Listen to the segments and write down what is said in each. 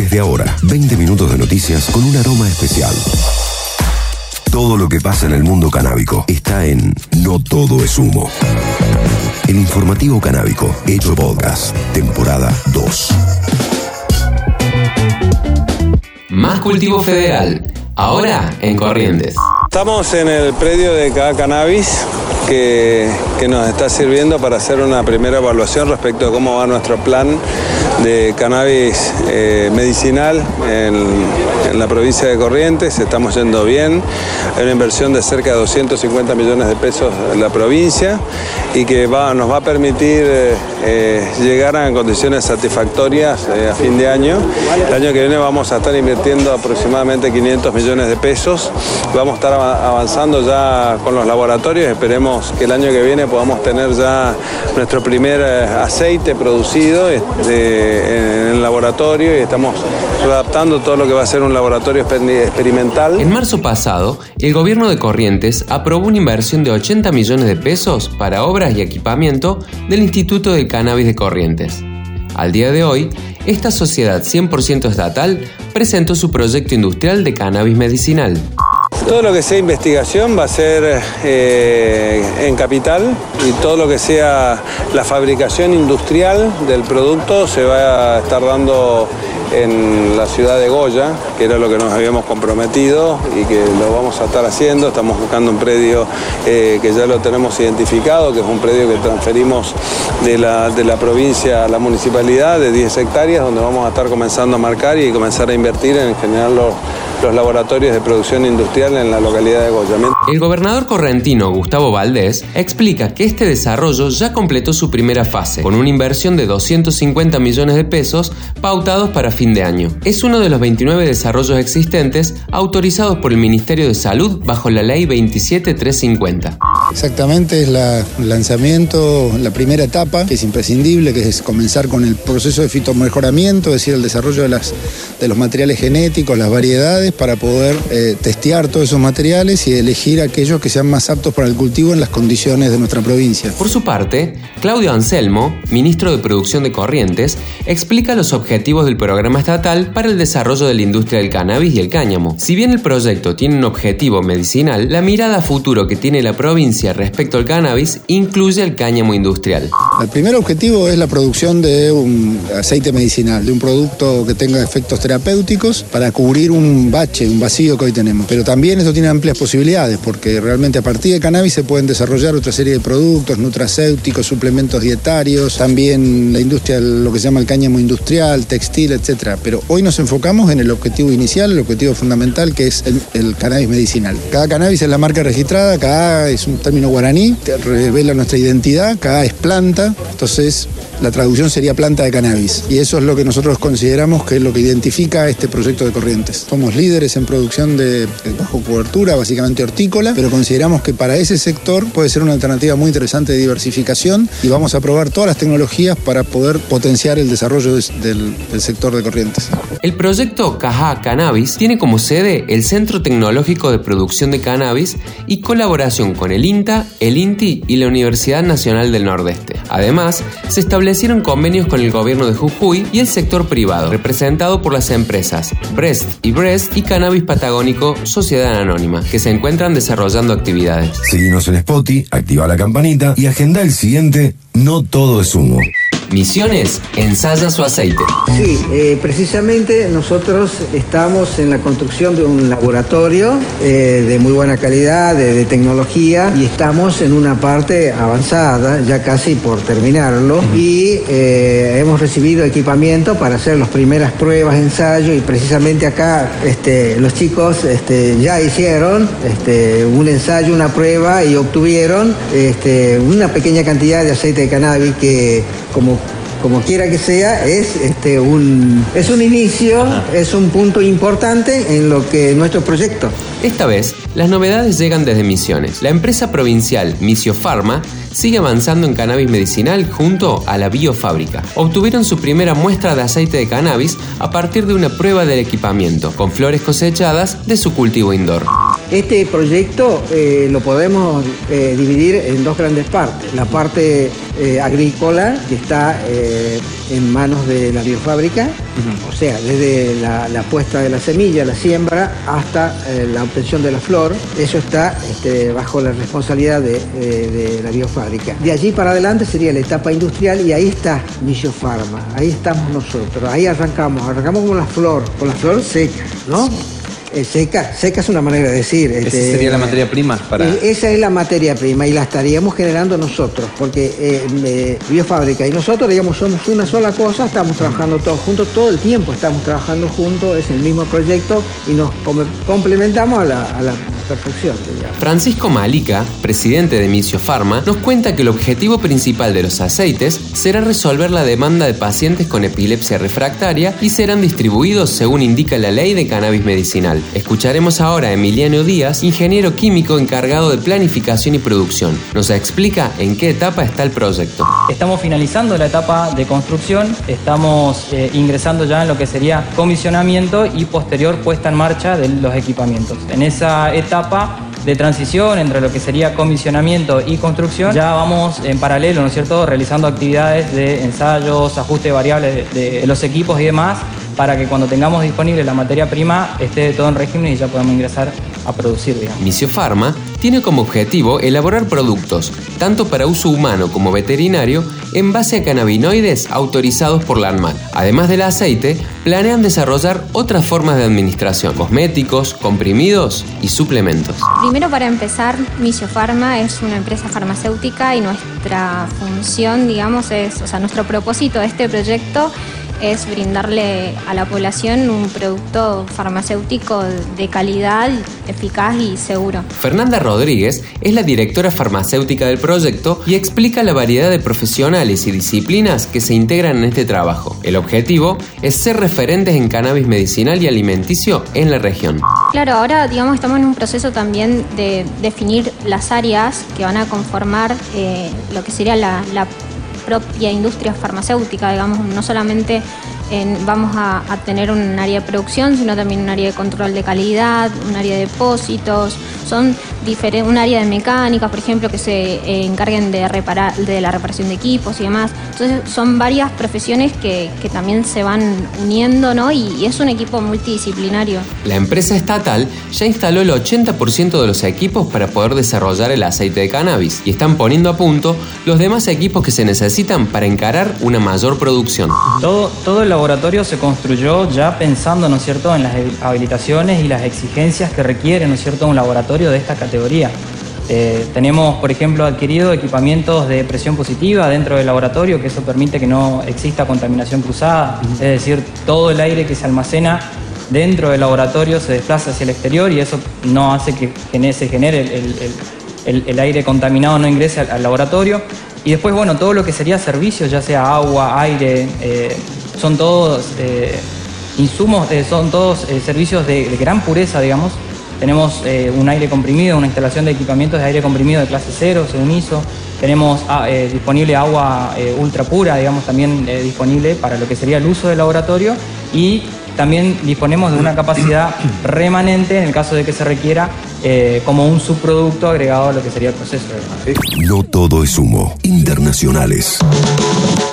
Desde ahora, 20 minutos de noticias con un aroma especial. Todo lo que pasa en el mundo canábico está en No Todo es Humo. El informativo canábico, hecho podcast, temporada 2. Más cultivo federal, ahora en Corrientes. Estamos en el predio de cada cannabis que, nos está sirviendo para hacer una primera evaluación respecto de cómo va nuestro plan de cannabis eh, medicinal en, en, la provincia de Corrientes. Estamos yendo bien. Hay una inversión de cerca de 250 millones de pesos en la provincia y que nos va a permitir eh, eh, llegar a condiciones satisfactorias a fin de año. El año que viene vamos a estar invirtiendo aproximadamente 500 millones de pesos. Vamos a estar avanzando ya con los laboratorios. Esperemos que el año que viene podamos tener ya nuestro primer aceite producido. Este, en el laboratorio y estamos adaptando todo lo que va a ser un laboratorio experimental. En marzo pasado, el gobierno de Corrientes aprobó una inversión de 80 millones de pesos para obras y equipamiento del Instituto del Cannabis de Corrientes. Al día de hoy, esta sociedad 100% estatal presentó su proyecto industrial de cannabis medicinal. Todo lo que sea investigación va a ser eh, en capital y todo lo que sea la fabricación industrial del producto se va a estar dando en la ciudad de Goya, que era lo que nos habíamos comprometido y que lo vamos a estar haciendo. Estamos buscando un predio eh, que ya lo tenemos identificado, que es un predio que transferimos de la, de la provincia a la municipalidad de 10 hectáreas, donde vamos a estar comenzando a marcar y comenzar a invertir en generar los los laboratorios de producción industrial en la localidad de Goya. El gobernador correntino Gustavo Valdés explica que este desarrollo ya completó su primera fase, con una inversión de 250 millones de pesos pautados para fin de año. Es uno de los 29 desarrollos existentes autorizados por el Ministerio de Salud bajo la Ley 27350. Exactamente, es el lanzamiento, la primera etapa, que es imprescindible, que es comenzar con el proceso de fitomejoramiento, es decir, el desarrollo de, las, de los materiales genéticos, las variedades, para poder eh, testear todos esos materiales y elegir aquellos que sean más aptos para el cultivo en las condiciones de nuestra provincia. Por su parte, Claudio Anselmo, ministro de Producción de Corrientes, explica los objetivos del programa estatal para el desarrollo de la industria del cannabis y el cáñamo. Si bien el proyecto tiene un objetivo medicinal, la mirada a futuro que tiene la provincia respecto al cannabis incluye el cáñamo industrial. El primer objetivo es la producción de un aceite medicinal, de un producto que tenga efectos terapéuticos para cubrir un un vacío que hoy tenemos. Pero también esto tiene amplias posibilidades porque realmente a partir de cannabis se pueden desarrollar otra serie de productos, nutracéuticos, suplementos dietarios, también la industria, lo que se llama el cáñamo industrial, textil, etc. Pero hoy nos enfocamos en el objetivo inicial, el objetivo fundamental que es el, cannabis medicinal. Cada cannabis es la marca registrada, cada es un término guaraní, revela nuestra identidad, cada es planta, entonces la traducción sería planta de cannabis. Y eso es lo que nosotros consideramos que es lo que identifica este proyecto de Corrientes. Somos líderes en producción de bajo cobertura, básicamente hortícola, pero consideramos que para ese sector puede ser una alternativa muy interesante de diversificación y vamos a probar todas las tecnologías para poder potenciar el desarrollo del, sector de Corrientes. El proyecto Caja Cannabis tiene como sede el Centro Tecnológico de Producción de Cannabis y colaboración con el INTA, el INTI y la Universidad Nacional del Nordeste. Además, se establecieron convenios con el gobierno de Jujuy y el sector privado, representado por las empresas Brest y Brest y Cannabis Patagónico Sociedad Anónima, que se encuentran desarrollando actividades. Seguimos en Spotify, activa la campanita y agenda el siguiente No Todo es Humo. Misiones ensaya su aceite. Sí, eh, precisamente nosotros estamos en la construcción de un laboratorio eh, de muy buena calidad, de, de, tecnología, y estamos en una parte avanzada, ya casi por terminarlo, y eh, hemos recibido equipamiento para hacer las primeras pruebas, ensayo, y precisamente acá este, los chicos este, ya hicieron este, un ensayo, una prueba, y obtuvieron este, una pequeña cantidad de aceite de cannabis que como como quiera que sea, es este un es un inicio, es un punto importante en lo que nuestro proyecto. Esta vez, las novedades llegan desde Misiones. La empresa provincial Misio Pharma sigue avanzando en cannabis medicinal junto a la biofábrica. Obtuvieron su primera muestra de aceite de cannabis a partir de una prueba del equipamiento, con flores cosechadas de su cultivo indoor. Este proyecto eh, lo podemos eh, dividir en dos grandes partes. La parte eh, agrícola, que está en manos de la biofábrica, o sea, desde la, puesta de la semilla, la siembra, hasta la obtención de la flor. Eso está este, bajo la responsabilidad de, la biofábrica. De allí para adelante sería la etapa industrial y ahí está Pharma. ahí estamos nosotros, ahí arrancamos, arrancamos con la flor, con la flor seca, ¿no? Eh, seca, seca es una manera de decir. Esa este, sería la materia prima para. Eh, esa es la materia prima y la estaríamos generando nosotros, porque eh, Biofábrica y nosotros, digamos, somos una sola cosa, estamos trabajando todos juntos, todo el tiempo estamos trabajando juntos, es el mismo proyecto y nos complementamos a la, a la perfección. Francisco Malica, presidente de Micio Pharma, nos cuenta que el objetivo principal de los aceites será resolver la demanda de pacientes con epilepsia refractaria y serán distribuidos según indica la ley de cannabis medicinal. Escucharemos ahora a Emiliano Díaz, ingeniero químico encargado de planificación y producción. Nos explica en qué etapa está el proyecto. Estamos finalizando la etapa de construcción, estamos eh, ingresando ya en lo que sería comisionamiento y posterior puesta en marcha de los equipamientos. En esa etapa de transición entre lo que sería comisionamiento y construcción, ya vamos en paralelo, ¿no es cierto?, realizando actividades de ensayos, ajuste variables de, los equipos y demás, para que cuando tengamos disponible la materia prima esté todo en régimen y ya podamos ingresar a producir. Digamos. Misio Pharma tiene como objetivo elaborar productos, tanto para uso humano como veterinario, en base a cannabinoides autorizados por la ANMAT. Además del aceite, planean desarrollar otras formas de administración, cosméticos, comprimidos y suplementos. Primero para empezar, Misio Pharma es una empresa farmacéutica y nuestra función, digamos, es, o sea, nuestro propósito de este proyecto es brindarle a la población un producto farmacéutico de calidad, eficaz y seguro. Fernanda Rodríguez es la directora farmacéutica del proyecto y explica la variedad de profesionales y disciplinas que se integran en este trabajo. El objetivo es ser referentes en cannabis medicinal y alimenticio en la región. Claro, ahora digamos estamos en un proceso también de definir las áreas que van a conformar eh, lo que sería la, la propia industria farmacéutica, digamos, no solamente vamos a, tener un área de producción, sino también un área de control de calidad, un área de depósitos, son un área de mecánica, por ejemplo, que se eh, encarguen de, reparar, de la reparación de equipos y demás. Entonces son varias profesiones que, también se van uniendo ¿no? y, es un equipo multidisciplinario. La empresa estatal ya instaló el 80% de los equipos para poder desarrollar el aceite de cannabis y están poniendo a punto los demás equipos que se necesitan para encarar una mayor producción. Todo, todo el laboratorio se construyó ya pensando, ¿no es cierto?, en las habilitaciones y las exigencias que requiere, ¿no es cierto?, un laboratorio de esta categoría. Eh, tenemos, por ejemplo, adquirido equipamientos de presión positiva dentro del laboratorio, que eso permite que no exista contaminación cruzada, es decir, todo el aire que se almacena dentro del laboratorio se desplaza hacia el exterior y eso no hace que se genere el, aire contaminado, no ingrese al, laboratorio. Y después, bueno, todo lo que sería servicios, ya sea agua, aire, eh, son todos eh, insumos, eh, son todos servicios de, gran pureza, digamos. Tenemos un aire comprimido, una instalación de equipamientos de aire comprimido de clase 0, según ISO. Tenemos ah, disponible agua ultra pura, digamos, también disponible para lo que sería el uso del laboratorio. Y también disponemos de una capacidad remanente en el caso de que se requiera como un subproducto agregado a lo que sería el proceso. No todo es humo. Internacionales.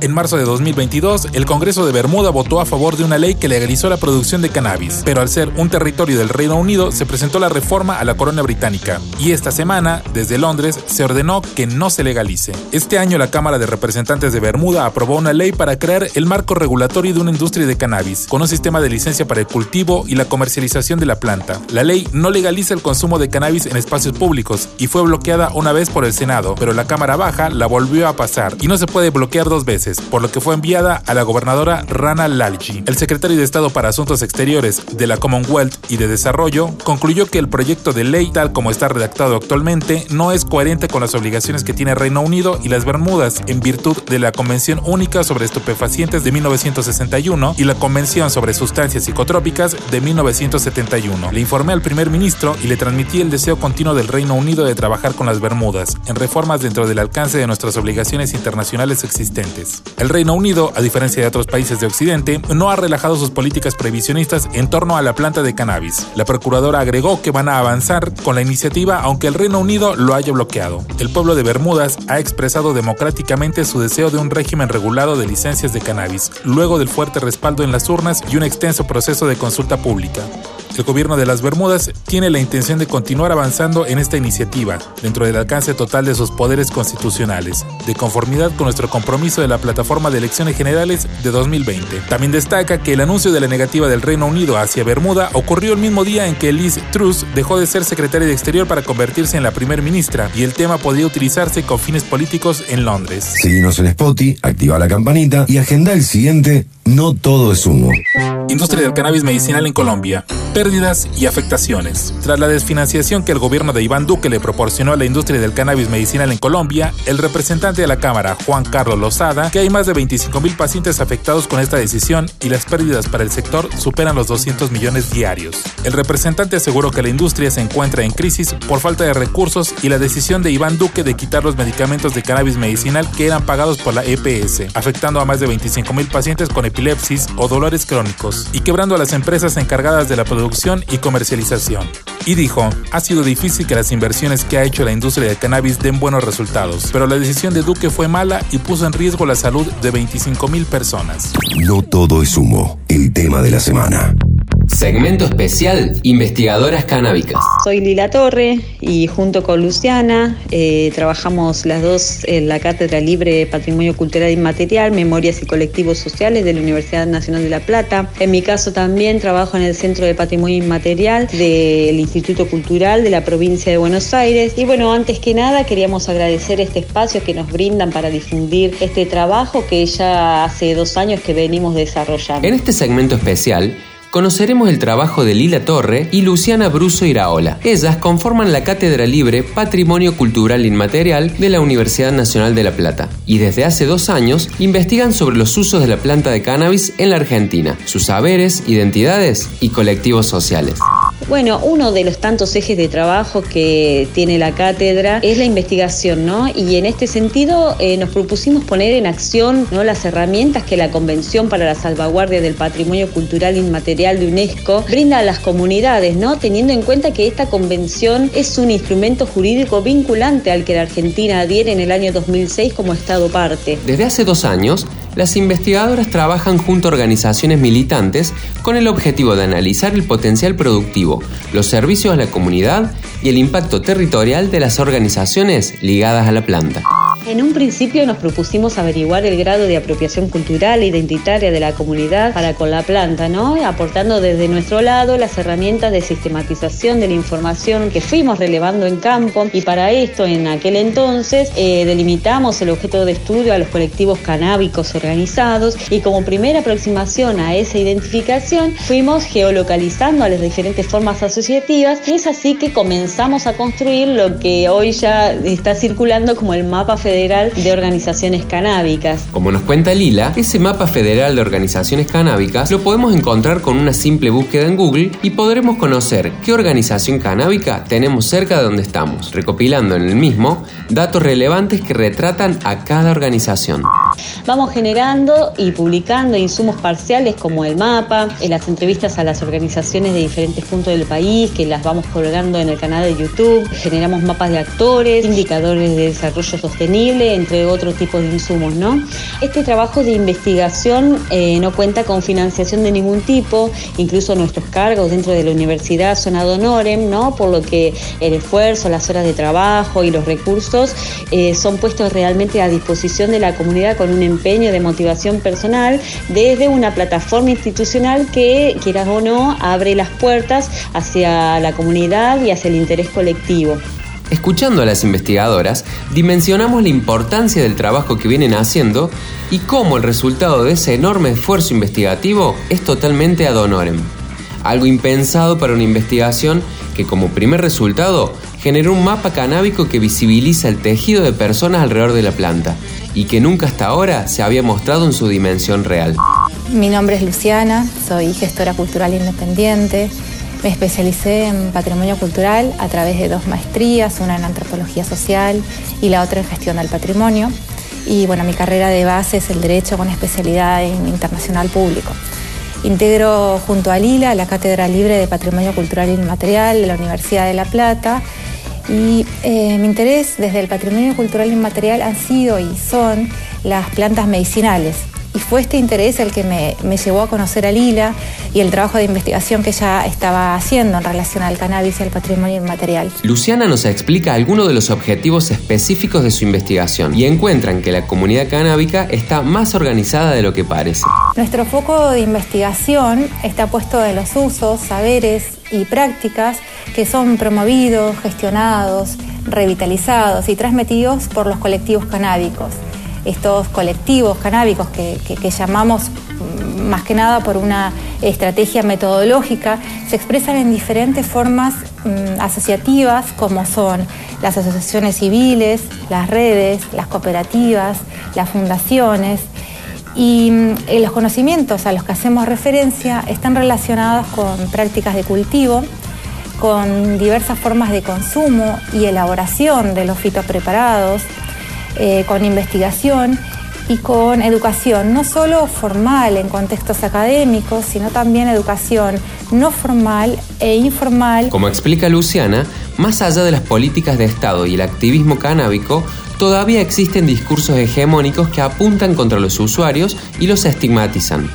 En marzo de 2022, el Congreso de Bermuda votó a favor de una ley que legalizó la producción de cannabis, pero al ser un territorio del Reino Unido se presentó la reforma a la corona británica y esta semana, desde Londres, se ordenó que no se legalice. Este año la Cámara de Representantes de Bermuda aprobó una ley para crear el marco regulatorio de una industria de cannabis, con un sistema de licencia para el cultivo y la comercialización de la planta. La ley no legaliza el consumo de cannabis en espacios públicos y fue bloqueada una vez por el Senado, pero la Cámara Baja la volvió a pasar y no se puede bloquear dos veces por lo que fue enviada a la gobernadora Rana Lalji. El secretario de Estado para Asuntos Exteriores de la Commonwealth y de Desarrollo concluyó que el proyecto de ley, tal como está redactado actualmente, no es coherente con las obligaciones que tiene Reino Unido y las Bermudas en virtud de la Convención Única sobre Estupefacientes de 1961 y la Convención sobre Sustancias Psicotrópicas de 1971. Le informé al primer ministro y le transmití el deseo continuo del Reino Unido de trabajar con las Bermudas en reformas dentro del alcance de nuestras obligaciones internacionales existentes. El Reino Unido, a diferencia de otros países de Occidente, no ha relajado sus políticas previsionistas en torno a la planta de cannabis. La procuradora agregó que van a avanzar con la iniciativa aunque el Reino Unido lo haya bloqueado. El pueblo de Bermudas ha expresado democráticamente su deseo de un régimen regulado de licencias de cannabis, luego del fuerte respaldo en las urnas y un extenso proceso de consulta pública. El gobierno de las Bermudas tiene la intención de continuar avanzando en esta iniciativa, dentro del alcance total de sus poderes constitucionales, de conformidad con nuestro compromiso de la plataforma de elecciones generales de 2020. También destaca que el anuncio de la negativa del Reino Unido hacia Bermuda ocurrió el mismo día en que Liz Truss dejó de ser secretaria de Exterior para convertirse en la primer ministra, y el tema podría utilizarse con fines políticos en Londres. Seguimos en Spotify, activa la campanita y agenda el siguiente No todo es humo. Industria del cannabis medicinal en Colombia. Pérdidas y afectaciones. Tras la desfinanciación que el gobierno de Iván Duque le proporcionó a la industria del cannabis medicinal en Colombia, el representante de la Cámara, Juan Carlos Lozada, que hay más de 25 mil pacientes afectados con esta decisión y las pérdidas para el sector superan los 200 millones diarios. El representante aseguró que la industria se encuentra en crisis por falta de recursos y la decisión de Iván Duque de quitar los medicamentos de cannabis medicinal que eran pagados por la EPS, afectando a más de 25 mil pacientes con epilepsis o dolores crónicos y quebrando a las empresas encargadas de la producción y comercialización. Y dijo, ha sido difícil que las inversiones que ha hecho la industria del cannabis den buenos resultados, pero la decisión de Duque fue mala y puso en riesgo la salud de 25 mil personas. No todo es humo, el tema de la semana. Segmento especial Investigadoras Canábicas. Soy Lila Torre y junto con Luciana eh, trabajamos las dos en la Cátedra Libre de Patrimonio Cultural Inmaterial, Memorias y Colectivos Sociales de la Universidad Nacional de La Plata. En mi caso también trabajo en el Centro de Patrimonio Inmaterial del Instituto Cultural de la provincia de Buenos Aires. Y bueno, antes que nada queríamos agradecer este espacio que nos brindan para difundir este trabajo que ya hace dos años que venimos desarrollando. En este segmento especial conoceremos el trabajo de Lila Torre y Luciana Bruso Iraola. Ellas conforman la Cátedra Libre Patrimonio Cultural Inmaterial de la Universidad Nacional de La Plata y desde hace dos años investigan sobre los usos de la planta de cannabis en la Argentina, sus saberes, identidades y colectivos sociales. Bueno, uno de los tantos ejes de trabajo que tiene la cátedra es la investigación, ¿no? Y en este sentido eh, nos propusimos poner en acción ¿no? las herramientas que la Convención para la Salvaguardia del Patrimonio Cultural Inmaterial de UNESCO brinda a las comunidades, ¿no? Teniendo en cuenta que esta convención es un instrumento jurídico vinculante al que la Argentina adhiere en el año 2006 como Estado parte. Desde hace dos años, las investigadoras trabajan junto a organizaciones militantes con el objetivo de analizar el potencial productivo, los servicios a la comunidad y el impacto territorial de las organizaciones ligadas a la planta. En un principio nos propusimos averiguar el grado de apropiación cultural e identitaria de la comunidad para con la planta, ¿no? Aportando desde nuestro lado las herramientas de sistematización de la información que fuimos relevando en campo y para esto en aquel entonces eh, delimitamos el objeto de estudio a los colectivos canábicos organizados y como primera aproximación a esa identificación fuimos geolocalizando a las diferentes formas asociativas y es así que comenzamos a construir lo que hoy ya está circulando como el mapa federal de Organizaciones Canábicas. Como nos cuenta Lila, ese mapa federal de organizaciones canábicas lo podemos encontrar con una simple búsqueda en Google y podremos conocer qué organización canábica tenemos cerca de donde estamos, recopilando en el mismo datos relevantes que retratan a cada organización. Vamos generando y publicando insumos parciales como el mapa, en las entrevistas a las organizaciones de diferentes puntos del país, que las vamos colgando en el canal de YouTube, generamos mapas de actores, indicadores de desarrollo sostenible, entre otros tipos de insumos, ¿no? Este trabajo de investigación eh, no cuenta con financiación de ningún tipo, incluso nuestros cargos dentro de la universidad son ad honorem, ¿no? Por lo que el esfuerzo, las horas de trabajo y los recursos eh, son puestos realmente a disposición de la comunidad con un empeño de motivación personal desde una plataforma institucional que, quieras o no, abre las puertas hacia la comunidad y hacia el interés colectivo. Escuchando a las investigadoras, dimensionamos la importancia del trabajo que vienen haciendo y cómo el resultado de ese enorme esfuerzo investigativo es totalmente ad honorem. Algo impensado para una investigación que como primer resultado generó un mapa canábico que visibiliza el tejido de personas alrededor de la planta y que nunca hasta ahora se había mostrado en su dimensión real. Mi nombre es Luciana, soy gestora cultural independiente. Me especialicé en patrimonio cultural a través de dos maestrías, una en antropología social y la otra en gestión del patrimonio. Y bueno, mi carrera de base es el derecho con especialidad en internacional público. Integro junto a Lila la Cátedra Libre de Patrimonio Cultural Inmaterial de la Universidad de La Plata y eh, mi interés desde el patrimonio cultural inmaterial han sido y son las plantas medicinales. Y fue este interés el que me, me, llevó a conocer a Lila y el trabajo de investigación que ella estaba haciendo en relación al cannabis y al patrimonio inmaterial. Luciana nos explica algunos de los objetivos específicos de su investigación y encuentran que la comunidad canábica está más organizada de lo que parece. Nuestro foco de investigación está puesto en los usos, saberes y prácticas que son promovidos, gestionados, revitalizados y transmitidos por los colectivos canábicos. Estos colectivos canábicos que, llamamos mm, más que nada por una estrategia metodológica, se expresan en diferentes formas mm, asociativas como son las asociaciones civiles, las redes, las cooperativas, las fundaciones, y mm, los conocimientos a los que hacemos referencia están relacionados con prácticas de cultivo, con diversas formas de consumo y elaboración de los fitopreparados, eh, con investigación y con educación, no solo formal en contextos académicos, sino también educación no formal e informal. Como explica Luciana, más allá de las políticas de Estado y el activismo canábico, todavía existen discursos hegemónicos que apuntan contra los usuarios y los estigmatizan.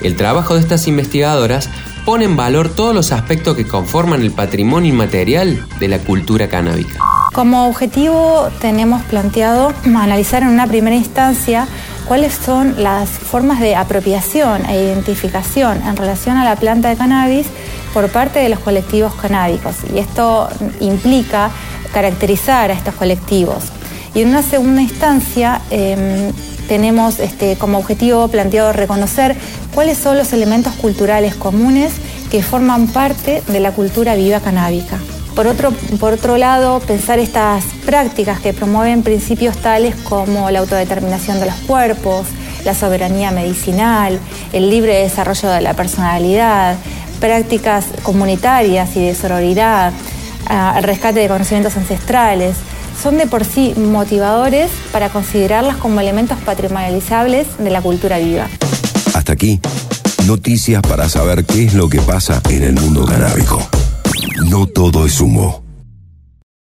El trabajo de estas investigadoras pone en valor todos los aspectos que conforman el patrimonio inmaterial de la cultura canábica. Como objetivo tenemos planteado analizar en una primera instancia cuáles son las formas de apropiación e identificación en relación a la planta de cannabis por parte de los colectivos canábicos. Y esto implica caracterizar a estos colectivos. Y en una segunda instancia em, tenemos este, como objetivo planteado reconocer cuáles son los elementos culturales comunes que forman parte de la cultura viva canábica. Por otro, por otro lado, pensar estas prácticas que promueven principios tales como la autodeterminación de los cuerpos, la soberanía medicinal, el libre desarrollo de la personalidad, prácticas comunitarias y de sororidad, ah, el rescate de conocimientos ancestrales, son de por sí motivadores para considerarlas como elementos patrimonializables de la cultura viva. Hasta aquí, noticias para saber qué es lo que pasa en el mundo canábico. No todo es humo.